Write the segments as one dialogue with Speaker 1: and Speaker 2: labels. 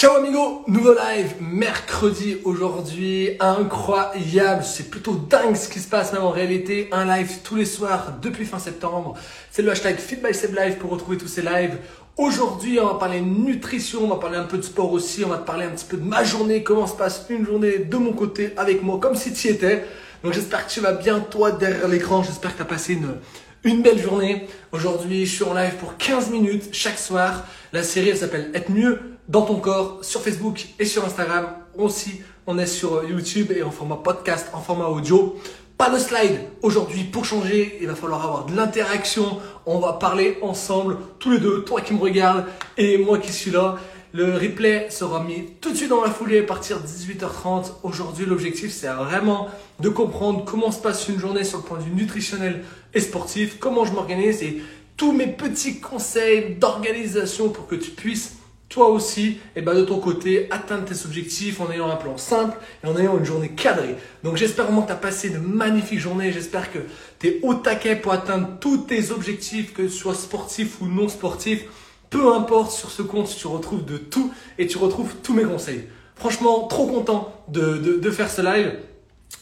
Speaker 1: Ciao amigo, nouveau live, mercredi aujourd'hui, incroyable, c'est plutôt dingue ce qui se passe même en réalité, un live tous les soirs depuis fin septembre, c'est le hashtag FitBySebLive pour retrouver tous ces lives. Aujourd'hui on va parler nutrition, on va parler un peu de sport aussi, on va te parler un petit peu de ma journée, comment se passe une journée de mon côté avec moi, comme si tu y étais. Donc j'espère que tu vas bien toi derrière l'écran, j'espère que tu as passé une, une belle journée. Aujourd'hui je suis en live pour 15 minutes chaque soir, la série elle s'appelle Être mieux dans ton corps sur Facebook et sur Instagram. Aussi, on est sur YouTube et en format podcast, en format audio. Pas de slide aujourd'hui pour changer. Il va falloir avoir de l'interaction. On va parler ensemble, tous les deux, toi qui me regardes et moi qui suis là. Le replay sera mis tout de suite dans la foulée à partir de 18h30. Aujourd'hui, l'objectif, c'est vraiment de comprendre comment se passe une journée sur le point de vue nutritionnel et sportif, comment je m'organise et tous mes petits conseils d'organisation pour que tu puisses toi aussi, et eh ben de ton côté, atteindre tes objectifs en ayant un plan simple et en ayant une journée cadrée. Donc j'espère vraiment que tu as passé une magnifique journée. J'espère que tu es au taquet pour atteindre tous tes objectifs, que ce soit sportif ou non sportif. Peu importe sur ce compte, tu retrouves de tout et tu retrouves tous mes conseils. Franchement, trop content de, de, de faire ce live.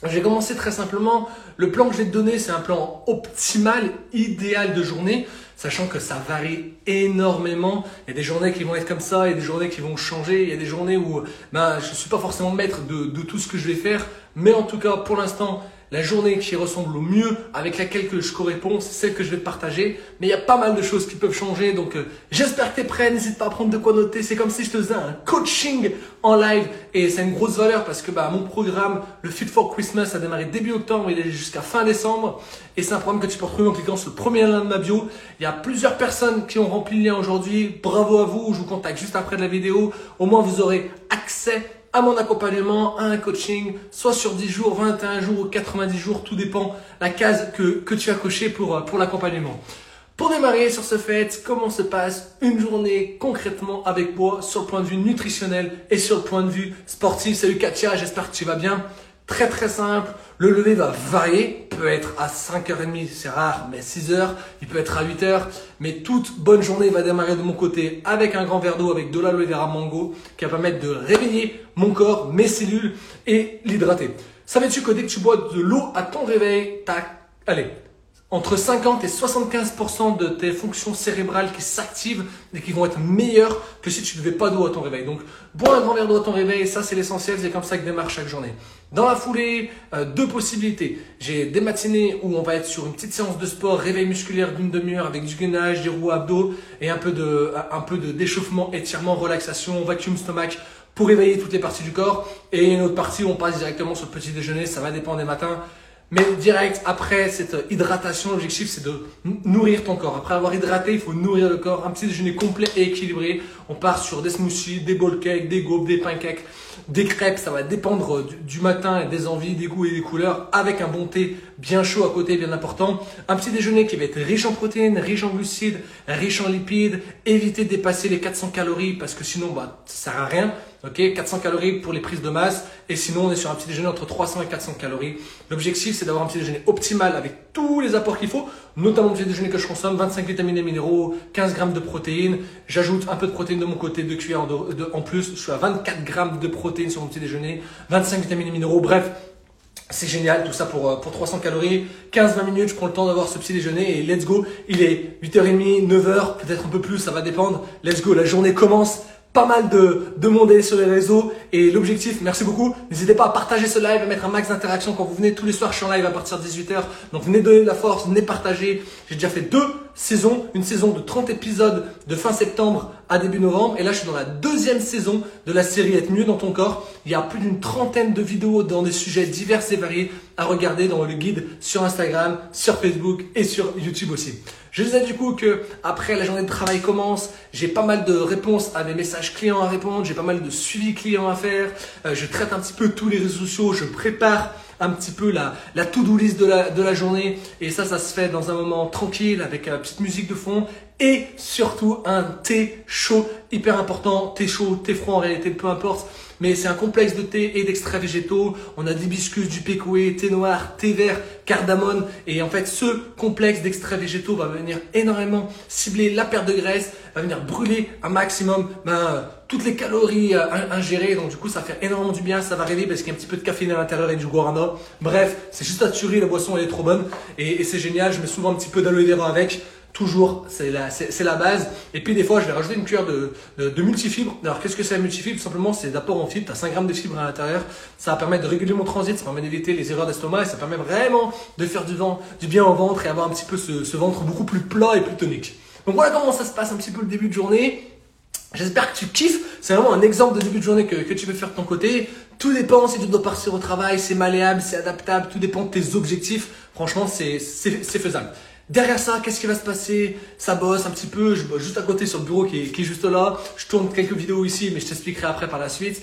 Speaker 1: J'ai commencé très simplement. Le plan que je vais te donner, c'est un plan optimal, idéal de journée sachant que ça varie énormément. Il y a des journées qui vont être comme ça, il y a des journées qui vont changer, il y a des journées où ben, je ne suis pas forcément maître de, de tout ce que je vais faire, mais en tout cas, pour l'instant, la journée qui ressemble au mieux, avec laquelle que je corresponds, c'est celle que je vais te partager. Mais il y a pas mal de choses qui peuvent changer, donc euh, j'espère que tu es prêt. N'hésite pas à prendre de quoi noter. C'est comme si je te faisais un coaching en live et c'est une grosse valeur parce que bah, mon programme, le Fit for Christmas, a démarré début octobre, il est jusqu'à fin décembre et c'est un programme que tu peux retrouver en cliquant sur le premier lien de ma bio. Il y a plusieurs personnes qui ont rempli le lien aujourd'hui. Bravo à vous. Je vous contacte juste après la vidéo. Au moins vous aurez accès à mon accompagnement, à un coaching, soit sur 10 jours, 21 jours ou 90 jours, tout dépend la case que, tu as coché pour, euh, pour l'accompagnement. Pour démarrer sur ce fait, comment se passe une journée concrètement avec moi sur le point de vue nutritionnel et sur le point de vue sportif? Salut Katia, j'espère que tu vas bien. Très très simple. Le lever va varier, peut être à 5h30, c'est rare, mais 6h, il peut être à 8h. Mais toute bonne journée va démarrer de mon côté avec un grand verre d'eau avec de l'aloe vera mango qui va permettre de réveiller mon corps, mes cellules et l'hydrater. Savais-tu que dès que tu bois de l'eau à ton réveil, tac, allez, entre 50 et 75% de tes fonctions cérébrales qui s'activent et qui vont être meilleures que si tu ne buvais pas d'eau à ton réveil. Donc, bois un grand verre d'eau à ton réveil, ça c'est l'essentiel, c'est comme ça que démarre chaque journée. Dans la foulée, euh, deux possibilités. J'ai des matinées où on va être sur une petite séance de sport, réveil musculaire d'une demi-heure avec du gainage, des roues abdos et un peu de, un peu de d'échauffement, étirement, relaxation, vacuum stomac pour réveiller toutes les parties du corps. Et une autre partie où on passe directement sur le petit déjeuner, ça va dépendre des matins. Mais direct, après cette hydratation, l'objectif c'est de nourrir ton corps. Après avoir hydraté, il faut nourrir le corps. Un petit déjeuner complet et équilibré. On part sur des smoothies, des bowl cakes, des gaupes, des pancakes, des crêpes. Ça va dépendre du, matin et des envies, des goûts et des couleurs. Avec un bon thé bien chaud à côté, bien important. Un petit déjeuner qui va être riche en protéines, riche en glucides, riche en lipides. Éviter de dépasser les 400 calories parce que sinon, bah, ça sert à rien. Ok, 400 calories pour les prises de masse. Et sinon, on est sur un petit déjeuner entre 300 et 400 calories. L'objectif, c'est d'avoir un petit déjeuner optimal avec tous les apports qu'il faut, notamment le petit déjeuner que je consomme, 25 vitamines et minéraux, 15 grammes de protéines. J'ajoute un peu de protéines de mon côté, deux cuillères en plus. Je suis à 24 grammes de protéines sur mon petit déjeuner, 25 vitamines et minéraux. Bref, c'est génial, tout ça pour, euh, pour 300 calories. 15-20 minutes, je prends le temps d'avoir ce petit déjeuner et let's go. Il est 8h30, 9h, peut-être un peu plus, ça va dépendre. Let's go, la journée commence pas mal de, de monde sur les réseaux et l'objectif, merci beaucoup, n'hésitez pas à partager ce live, à mettre un max d'interaction quand vous venez. Tous les soirs, je suis en live à partir de 18h, donc venez donner de la force, venez partager, j'ai déjà fait deux saisons, une saison de 30 épisodes de fin septembre à début novembre. Et là je suis dans la deuxième saison de la série Être mieux dans ton corps, il y a plus d'une trentaine de vidéos dans des sujets divers et variés à regarder dans le guide sur Instagram, sur Facebook et sur YouTube aussi. Je disais du coup que après la journée de travail commence, j'ai pas mal de réponses à des messages clients à répondre, j'ai pas mal de suivi clients à faire, euh, je traite un petit peu tous les réseaux sociaux, je prépare un petit peu la, la to-do list de la, de la journée et ça, ça se fait dans un moment tranquille avec une petite musique de fond et surtout un thé chaud, hyper important, thé chaud, thé froid en réalité, peu importe mais c'est un complexe de thé et d'extraits végétaux. On a d'hibiscus, du pécoué, thé noir, thé vert, cardamone. Et en fait, ce complexe d'extraits végétaux va venir énormément cibler la perte de graisse, va venir brûler un maximum ben, toutes les calories euh, ingérées. Donc du coup, ça fait énormément du bien. Ça va réveiller parce qu'il y a un petit peu de caféine à l'intérieur et du guarana. Bref, c'est juste à tuer. La boisson, elle est trop bonne. Et, et c'est génial. Je mets souvent un petit peu d'aloe vera avec. Toujours, c'est la, la base. Et puis des fois, je vais rajouter une cuillère de, de, de multifibres. Alors qu'est-ce que c'est la multifibre Simplement, c'est d'apport en fibres. Tu as 5 grammes de fibres à l'intérieur. Ça va permettre de réguler mon transit, ça permet d'éviter les erreurs d'estomac et ça permet vraiment de faire du, vent, du bien au ventre et avoir un petit peu ce, ce ventre beaucoup plus plat et plus tonique. Donc voilà comment ça se passe un petit peu le début de journée. J'espère que tu kiffes. C'est vraiment un exemple de début de journée que, que tu peux faire de ton côté. Tout dépend si tu dois partir au travail, c'est malléable, c'est adaptable, tout dépend de tes objectifs. Franchement, c'est faisable. Derrière ça, qu'est-ce qui va se passer? Ça bosse un petit peu, je bosse juste à côté sur le bureau qui est, juste là. Je tourne quelques vidéos ici, mais je t'expliquerai après par la suite.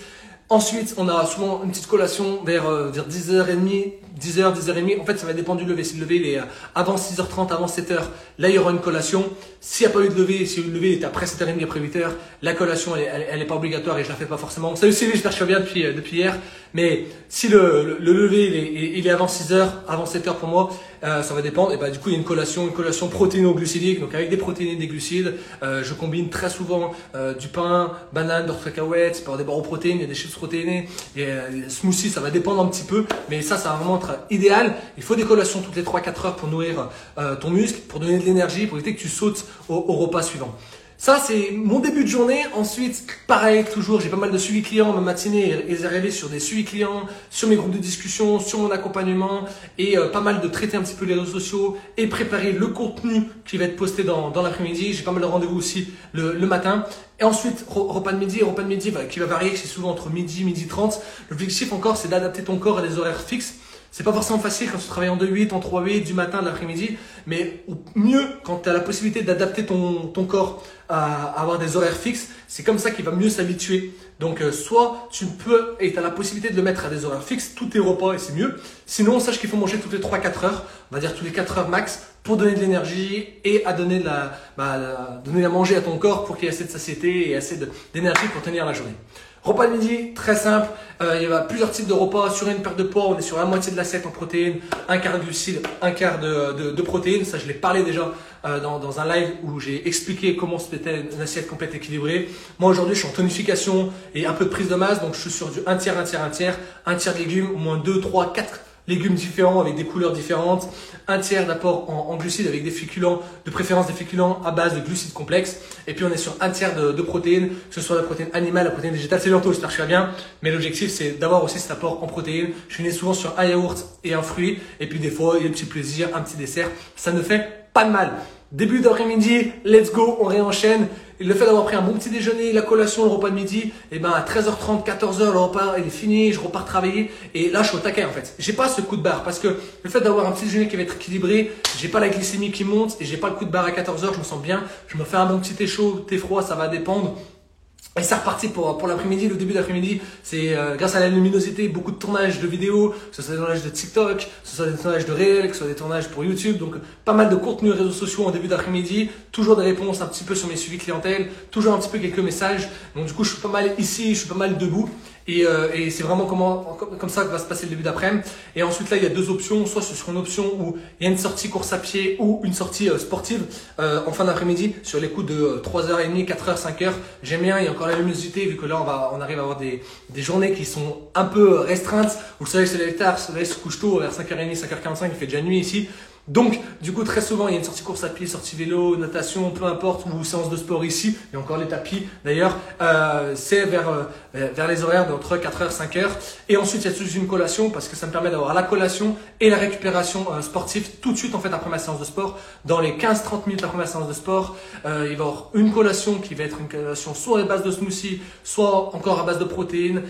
Speaker 1: Ensuite, on a souvent une petite collation vers, euh, vers 10h30, 10h, 10h30. En fait, ça va dépendre du lever. Si le lever est euh, avant 6h30, avant 7h, là, il y aura une collation. S'il n'y a pas eu de lever, si le lever est après 7h30, après 8h, la collation, elle, elle, est pas obligatoire et je la fais pas forcément. Salut Sylvie, j'espère que tu vas bien depuis, euh, depuis hier. Mais si le, le, lever, il est, il est avant 6h, avant 7h pour moi, euh, ça va dépendre. Et bah, du coup, il y a une collation, une collation protéino-glucidique. Donc, avec des protéines et des glucides, euh, je combine très souvent euh, du pain, banane, beurre cacahuètes, des barres aux protéines, il y a des chips protéinés. Et smoothie, ça va dépendre un petit peu. Mais ça, ça va vraiment être idéal. Il faut des collations toutes les 3-4 heures pour nourrir ton muscle, pour donner de l'énergie, pour éviter que tu sautes au, au repas suivant. Ça, c'est mon début de journée. Ensuite, pareil, toujours, j'ai pas mal de suivi clients. Ma matinée est arrivée sur des suivis clients, sur mes groupes de discussion, sur mon accompagnement et euh, pas mal de traiter un petit peu les réseaux sociaux et préparer le contenu qui va être posté dans, l'après-midi. J'ai pas mal de rendez-vous aussi le, le, matin. Et ensuite, repas de midi, repas de midi qui va varier, c'est souvent entre midi, midi 30. L'objectif encore, c'est d'adapter ton corps à des horaires fixes. C'est pas forcément facile quand tu travailles en 2-8, en 3-8, du matin, de l'après-midi, mais au mieux quand tu as la possibilité d'adapter ton, ton corps à, avoir des horaires fixes, c'est comme ça qu'il va mieux s'habituer. Donc euh, soit tu peux et tu as la possibilité de le mettre à des horaires fixes, tous tes repas et c'est mieux. Sinon, sache qu'il faut manger toutes les 3-4 heures, on va dire tous les 4 heures max, pour donner de l'énergie et à donner, de la, bah, donner à manger à ton corps pour qu'il y ait assez de satiété et assez d'énergie pour tenir la journée. Repas de midi, très simple. Euh, il y a plusieurs types de repas. Sur une paire de poids, on est sur la moitié de l'assiette en protéines, un quart de glucides, un quart de, de, protéines. Ça, je l'ai parlé déjà euh, dans, dans, un live où j'ai expliqué comment se fait une assiette complète équilibrée. Moi, aujourd'hui, je suis en tonification et un peu de prise de masse. Donc, je suis sur du 1 tiers, 1 tiers, 1 tiers. Un tiers de légumes, au moins 2, 3, 4 légumes différents avec des couleurs différentes, un tiers d'apport en, glucides avec des féculents, de préférence des féculents à base de glucides complexes, et puis on est sur un tiers de, protéines, que ce soit la protéine animale, la protéine végétale, c'est bientôt, j'espère que je vais bien, mais l'objectif c'est d'avoir aussi cet apport en protéines. Je suis souvent sur un yaourt et un fruit, et puis des fois il y a un petit plaisir, un petit dessert, ça ne fait pas de mal. Début d'après-midi, let's go, on réenchaîne. Le fait d'avoir pris un bon petit déjeuner, la collation, le repas de midi, et eh ben à 13h30, 14h, le repas il est fini, je repars travailler et là je suis au taquet en fait. J'ai pas ce coup de barre parce que le fait d'avoir un petit déjeuner qui va être équilibré, j'ai pas la glycémie qui monte et j'ai pas le coup de barre à 14h, je me sens bien. Je me fais un bon petit thé chaud, thé froid, ça va dépendre. Et ça reparti pour, pour l'après-midi, le début d'après-midi, c'est euh, grâce à la luminosité, beaucoup de tournages de vidéos, que ce soit des tournages de TikTok, que ce soit des tournages de réel, que ce soit des tournages pour YouTube, donc pas mal de contenu réseaux sociaux en début d'après-midi, toujours des réponses un petit peu sur mes suivis clientèle, toujours un petit peu quelques messages, donc du coup je suis pas mal ici, je suis pas mal debout, et, euh, et c'est vraiment comment, comme ça que va se passer le début d'après-midi. Et ensuite là, il y a deux options. Soit sur une option où il y a une sortie course à pied ou une sortie euh, sportive euh, en fin d'après-midi sur les coups de 3h30, 4h, 5h. J'aime bien, il y a encore la luminosité vu que là, on, va, on arrive à avoir des, des journées qui sont un peu restreintes. Vous savez, c'est les tard, le se couche tôt vers 5h30, 5h45, il fait déjà nuit ici. Donc, du coup, très souvent, il y a une sortie course à pied, sortie vélo, natation, peu importe, ou séance de sport ici. A encore les tapis, d'ailleurs. Euh, c'est vers, euh, vers les horaires d'entre 4h, 5h. Et ensuite, il y a tout une collation, parce que ça me permet d'avoir la collation et la récupération euh, sportive tout de suite, en fait, après ma séance de sport. Dans les 15-30 minutes après ma séance de sport, euh, il va y avoir une collation qui va être une collation soit à base de smoothie, soit encore à base de protéines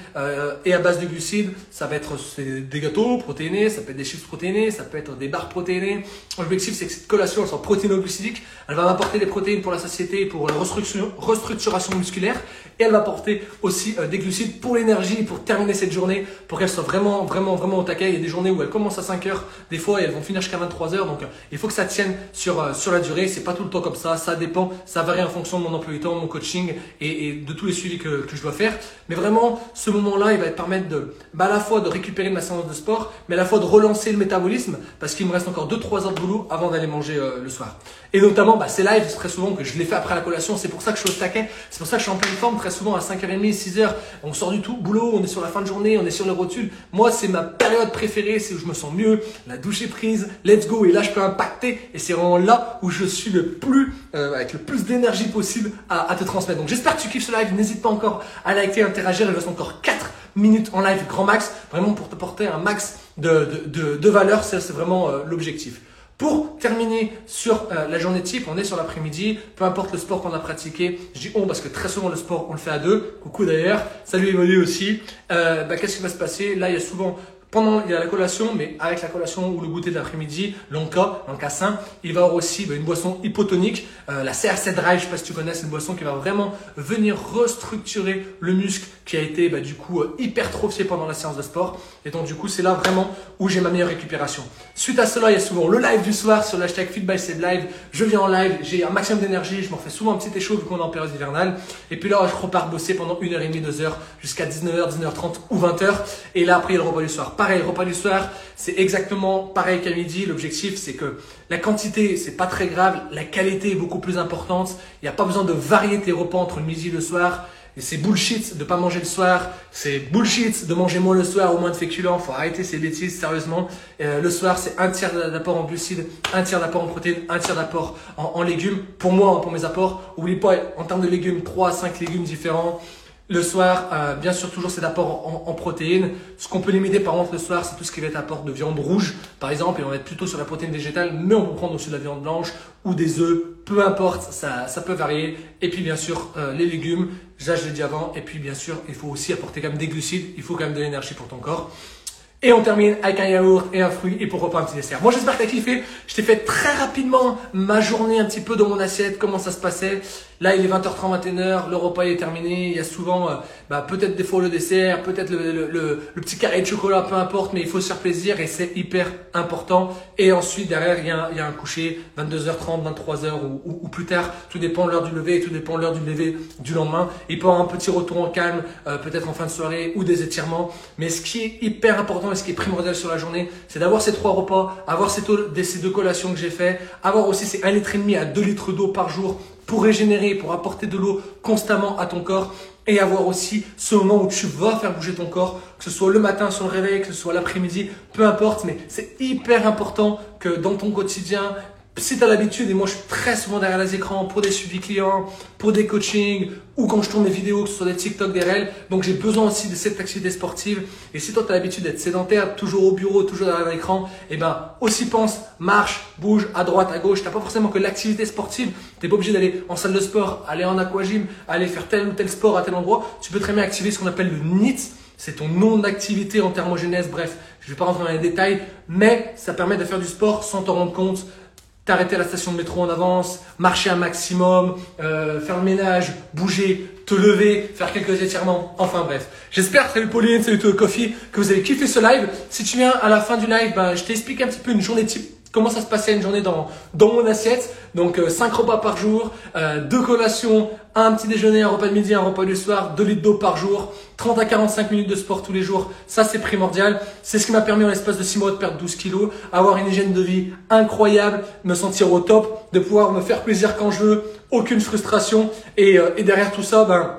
Speaker 1: et à base de glucides. Ça va être des gâteaux protéinés, ça peut être des chips protéinés, ça peut être des barres protéinées, L'objectif, c'est que cette collation, elle soit protéino-glucidique. Elle va m'apporter des protéines pour la satiété, pour la restructuration musculaire. Et elle va apporter aussi euh, des glucides pour l'énergie, pour terminer cette journée, pour qu'elle soit vraiment, vraiment, vraiment au taquet. Il y a des journées où elle commence à 5 heures, des fois, et elles vont finir jusqu'à 23 heures. Donc, euh, il faut que ça tienne sur, euh, sur la durée. C'est pas tout le temps comme ça. Ça dépend. Ça varie en fonction de mon emploi du temps, mon coaching et, et de tous les suivis que, que je dois faire. Mais vraiment, ce moment-là, il va te permettre de, bah, à la fois de récupérer ma séance de sport, mais à la fois de relancer le métabolisme parce qu'il me reste encore 2-3 heures de boulot avant d'aller manger le soir. Et notamment, bah, c'est live très souvent que je l'ai fait après la collation. C'est pour ça que je suis au taquet. C'est pour ça que je suis en pleine forme très souvent à 5h30, 6h. On sort du tout, boulot, on est sur la fin de journée, on est sur les rotules. Moi, c'est ma période préférée. C'est où je me sens mieux. La douche est prise. Let's go. Et là, je peux impacter. Et c'est vraiment là où je suis le plus, euh, avec le plus d'énergie possible à, à, te transmettre. Donc, j'espère que tu kiffes ce live. N'hésite pas encore à liker, interagir. Il reste encore 4 minutes en live grand max. Vraiment pour te porter un max de, de, de, valeur. C'est vraiment euh, l'objectif. Pour terminer sur euh, la journée type, on est sur l'après-midi, peu importe le sport qu'on a pratiqué, je dis on parce que très souvent le sport on le fait à deux, coucou d'ailleurs, salut Emmanuel aussi, euh, bah, qu'est-ce qui va se passer? Là il y a souvent pendant il y a la collation, mais avec la collation ou le goûter de l'après-midi, l'Anka sain, il va y avoir aussi bah, une boisson hypotonique, euh, la CRC Drive, je sais pas si tu connais, c'est une boisson qui va vraiment venir restructurer le muscle qui a été bah, du coup euh, hypertrophié pendant la séance de sport. Et donc du coup, c'est là vraiment où j'ai ma meilleure récupération. Suite à cela, il y a souvent le live du soir sur l'hashtag Live. Je viens en live, j'ai un maximum d'énergie, je m'en fais souvent un petit échaud vu qu'on est en période hivernale. Et puis là, je repars bosser pendant une heure et demie, deux heures, jusqu'à 19h, 19h30 ou 20h. Et là, après, il y a le repas du soir pareil, repas du soir, c'est exactement pareil qu'à midi. L'objectif, c'est que la quantité, c'est pas très grave. La qualité est beaucoup plus importante. Il n'y a pas besoin de varier tes repas entre le midi et le soir. Et c'est bullshit de pas manger le soir. C'est bullshit de manger moins le soir ou moins de féculents. Faut arrêter ces bêtises, sérieusement. Euh, le soir, c'est un tiers d'apport en glucides, un tiers d'apport en protéines, un tiers d'apport en, en, légumes. Pour moi, pour mes apports, oublie pas, en termes de légumes, 3 à 5 légumes différents. Le soir, euh, bien sûr, toujours cet apport en, en protéines. Ce qu'on peut limiter par contre le soir, c'est tout ce qui va être apport de viande rouge, par exemple, et on va être plutôt sur la protéine végétale, mais on peut prendre aussi de la viande blanche ou des œufs, peu importe, ça, ça peut varier. Et puis bien sûr, euh, les légumes, je l'ai dit avant, et puis bien sûr, il faut aussi apporter quand même des glucides, il faut quand même de l'énergie pour ton corps. Et on termine avec un yaourt et un fruit et pourquoi pas un petit dessert. Moi j'espère que tu as kiffé. Je t'ai fait très rapidement ma journée un petit peu dans mon assiette, comment ça se passait. Là il est 20h30, 21h, le repas est terminé. Il y a souvent euh, bah, peut-être des fois le dessert, peut-être le, le, le, petit carré de chocolat, peu importe, mais il faut se faire plaisir et c'est hyper important. Et ensuite derrière il y a, il y a un coucher, 22h30, 23h ou, ou, plus tard. Tout dépend de l'heure du lever et tout dépend de l'heure du lever du lendemain. Il peut avoir un petit retour en calme, euh, peut-être en fin de soirée ou des étirements. Mais ce qui est hyper important ce qui est primordial sur la journée, c'est d'avoir ces trois repas, avoir ces, ces deux collations que j'ai fait, avoir aussi ces 1 litre et demi à 2 litres d'eau par jour pour régénérer, pour apporter de l'eau constamment à ton corps et avoir aussi ce moment où tu vas faire bouger ton corps, que ce soit le matin sur le réveil, que ce soit l'après-midi, peu importe, mais c'est hyper important que dans ton quotidien, si tu l'habitude, et moi je suis très souvent derrière les écrans pour des suivis clients, pour des coachings, ou quand je tourne des vidéos, que ce des TikTok, des Reels, donc j'ai besoin aussi de cette activité sportive. Et si toi tu as l'habitude d'être sédentaire, toujours au bureau, toujours derrière l'écran, et eh ben aussi pense, marche, bouge à droite, à gauche. T'as pas forcément que l'activité sportive. T'es pas obligé d'aller en salle de sport, aller en aquagym, aller faire tel ou tel sport à tel endroit. Tu peux très bien activer ce qu'on appelle le NIT. C'est ton nom d'activité en thermogénèse. Bref, je vais pas rentrer dans les détails, mais ça permet de faire du sport sans t'en rendre compte t'arrêter à la station de métro en avance, marcher un maximum, euh, faire le ménage, bouger, te lever, faire quelques étirements, enfin bref. J'espère, salut Pauline, salut tout Coffee, que vous avez kiffé ce live. Si tu viens à la fin du live, ben, je t'explique un petit peu une journée type comment ça se passait une journée dans, dans mon assiette? Donc euh, 5 repas par jour, euh, 2 collations, un petit déjeuner, un repas de midi, un repas du soir, 2 litres d'eau par jour, 30 à 45 minutes de sport tous les jours. Ça, c'est primordial. C'est ce qui m'a permis en l'espace de 6 mois de perdre 12 kilos, avoir une hygiène de vie incroyable, me sentir au top, de pouvoir me faire plaisir quand je veux, aucune frustration. Et, euh, et derrière tout ça, ben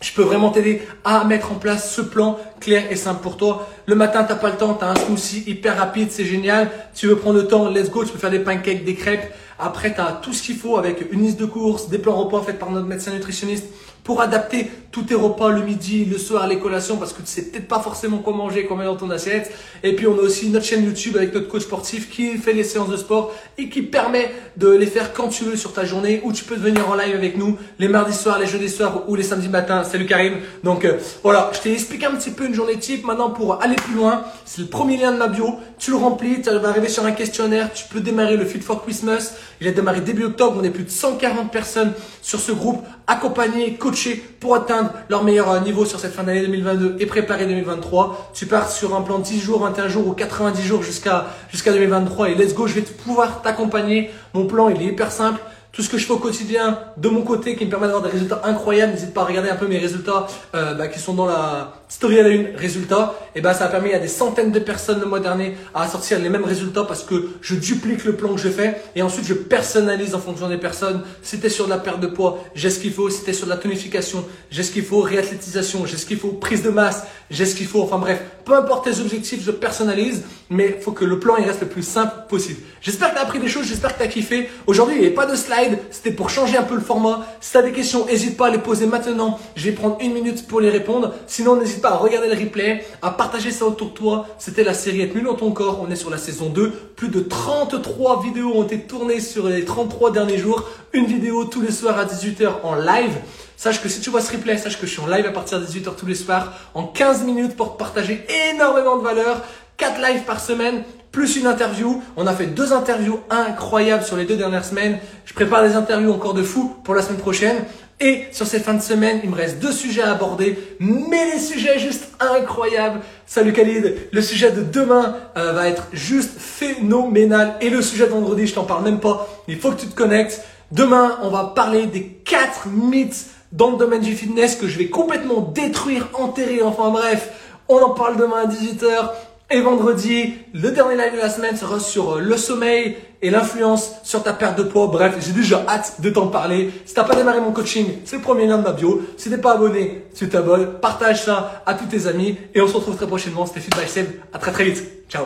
Speaker 1: je peux vraiment t'aider à mettre en place ce plan clair et simple pour toi. Le matin, t'as pas le temps, tu as un smoothie hyper rapide, c'est génial. Tu veux prendre le temps, let's go, tu peux faire des pancakes, des crêpes. Après, tu as tout ce qu'il faut avec une liste de courses, des plans repas faits par notre médecin nutritionniste pour adapter tous tes repas le midi, le soir, les collations parce que tu sais peut-être pas forcément quoi manger, quoi mettre dans ton assiette. Et puis on a aussi notre chaîne YouTube avec notre coach sportif qui fait les séances de sport et qui permet de les faire quand tu veux sur ta journée ou tu peux venir en live avec nous les mardis soirs, les jeudis soirs ou les samedis matins. Salut Karim. Donc euh, voilà, je t'ai expliqué un petit peu une journée type. Maintenant pour aller plus loin, c'est le premier lien de ma bio. Tu le remplis, tu vas arriver sur un questionnaire, tu peux démarrer le Fit for Christmas. Il a démarré début octobre, on est plus de 140 personnes sur ce groupe accompagnées, coachées pour atteindre leur meilleur euh, niveau sur cette fin d'année 2022 et préparer 2023. Tu pars sur un plan de 10 jours, 21 jours ou 90 jours jusqu'à jusqu'à 2023 et let's go, je vais pouvoir t'accompagner. Mon plan, il est hyper simple tout ce que je fais au quotidien de mon côté qui me permet d'avoir des résultats incroyables. N'hésite pas à regarder un peu mes résultats euh, bah, qui sont dans la story à la une résultats. Et ben ça a permis à des centaines de personnes le mois dernier à sortir les mêmes résultats parce que je duplique le plan que je fais et ensuite je personnalise en fonction des personnes. Tu sur de la perte de poids, j'ai ce qu'il faut. Tu sur de la tonification, j'ai ce qu'il faut. Réathlétisation, j'ai ce qu'il faut. Prise de masse, j'ai ce qu'il faut. Enfin bref, peu importe tes objectifs, je personnalise, mais il faut que le plan il reste le plus simple possible. J'espère que tu as appris des choses, j'espère que tu as kiffé. Aujourd'hui, il n'y avait pas de slide, c'était pour changer un peu le format. Si tu as des questions, n'hésite pas à les poser maintenant. Je vais prendre une minute pour les répondre. Sinon, n'hésite pas à regarder le replay, à partager ça autour de toi. C'était la série Être dans ton corps. On est sur la saison 2. Plus de 33 vidéos ont été tournées sur les 33 derniers jours. Une vidéo tous les soirs à 18h en live. Sache que si tu vois ce replay, sache que je suis en live à partir de 18h tous les soirs, en 15 minutes pour partager énormément de valeur. 4 lives par semaine, plus une interview. On a fait deux interviews incroyables sur les deux dernières semaines. Je prépare des interviews encore de fou pour la semaine prochaine. Et sur ces fins de semaine, il me reste deux sujets à aborder, mais les sujets juste incroyables. Salut Khalid, le sujet de demain euh, va être juste phénoménal. Et le sujet de vendredi, je t'en parle même pas. Il faut que tu te connectes. Demain, on va parler des quatre mythes dans le domaine du fitness que je vais complètement détruire, enterrer. Enfin bref, on en parle demain à 18h. Et vendredi, le dernier live de la semaine sera sur euh, le sommeil et l'influence sur ta perte de poids. Bref, j'ai déjà hâte de t'en parler. Si t'as pas démarré mon coaching, c'est le premier lien de ma bio. Si t'es pas abonné, tu t'abonnes. Partage ça à tous tes amis. Et on se retrouve très prochainement. C'était by Seb. À très très vite. Ciao.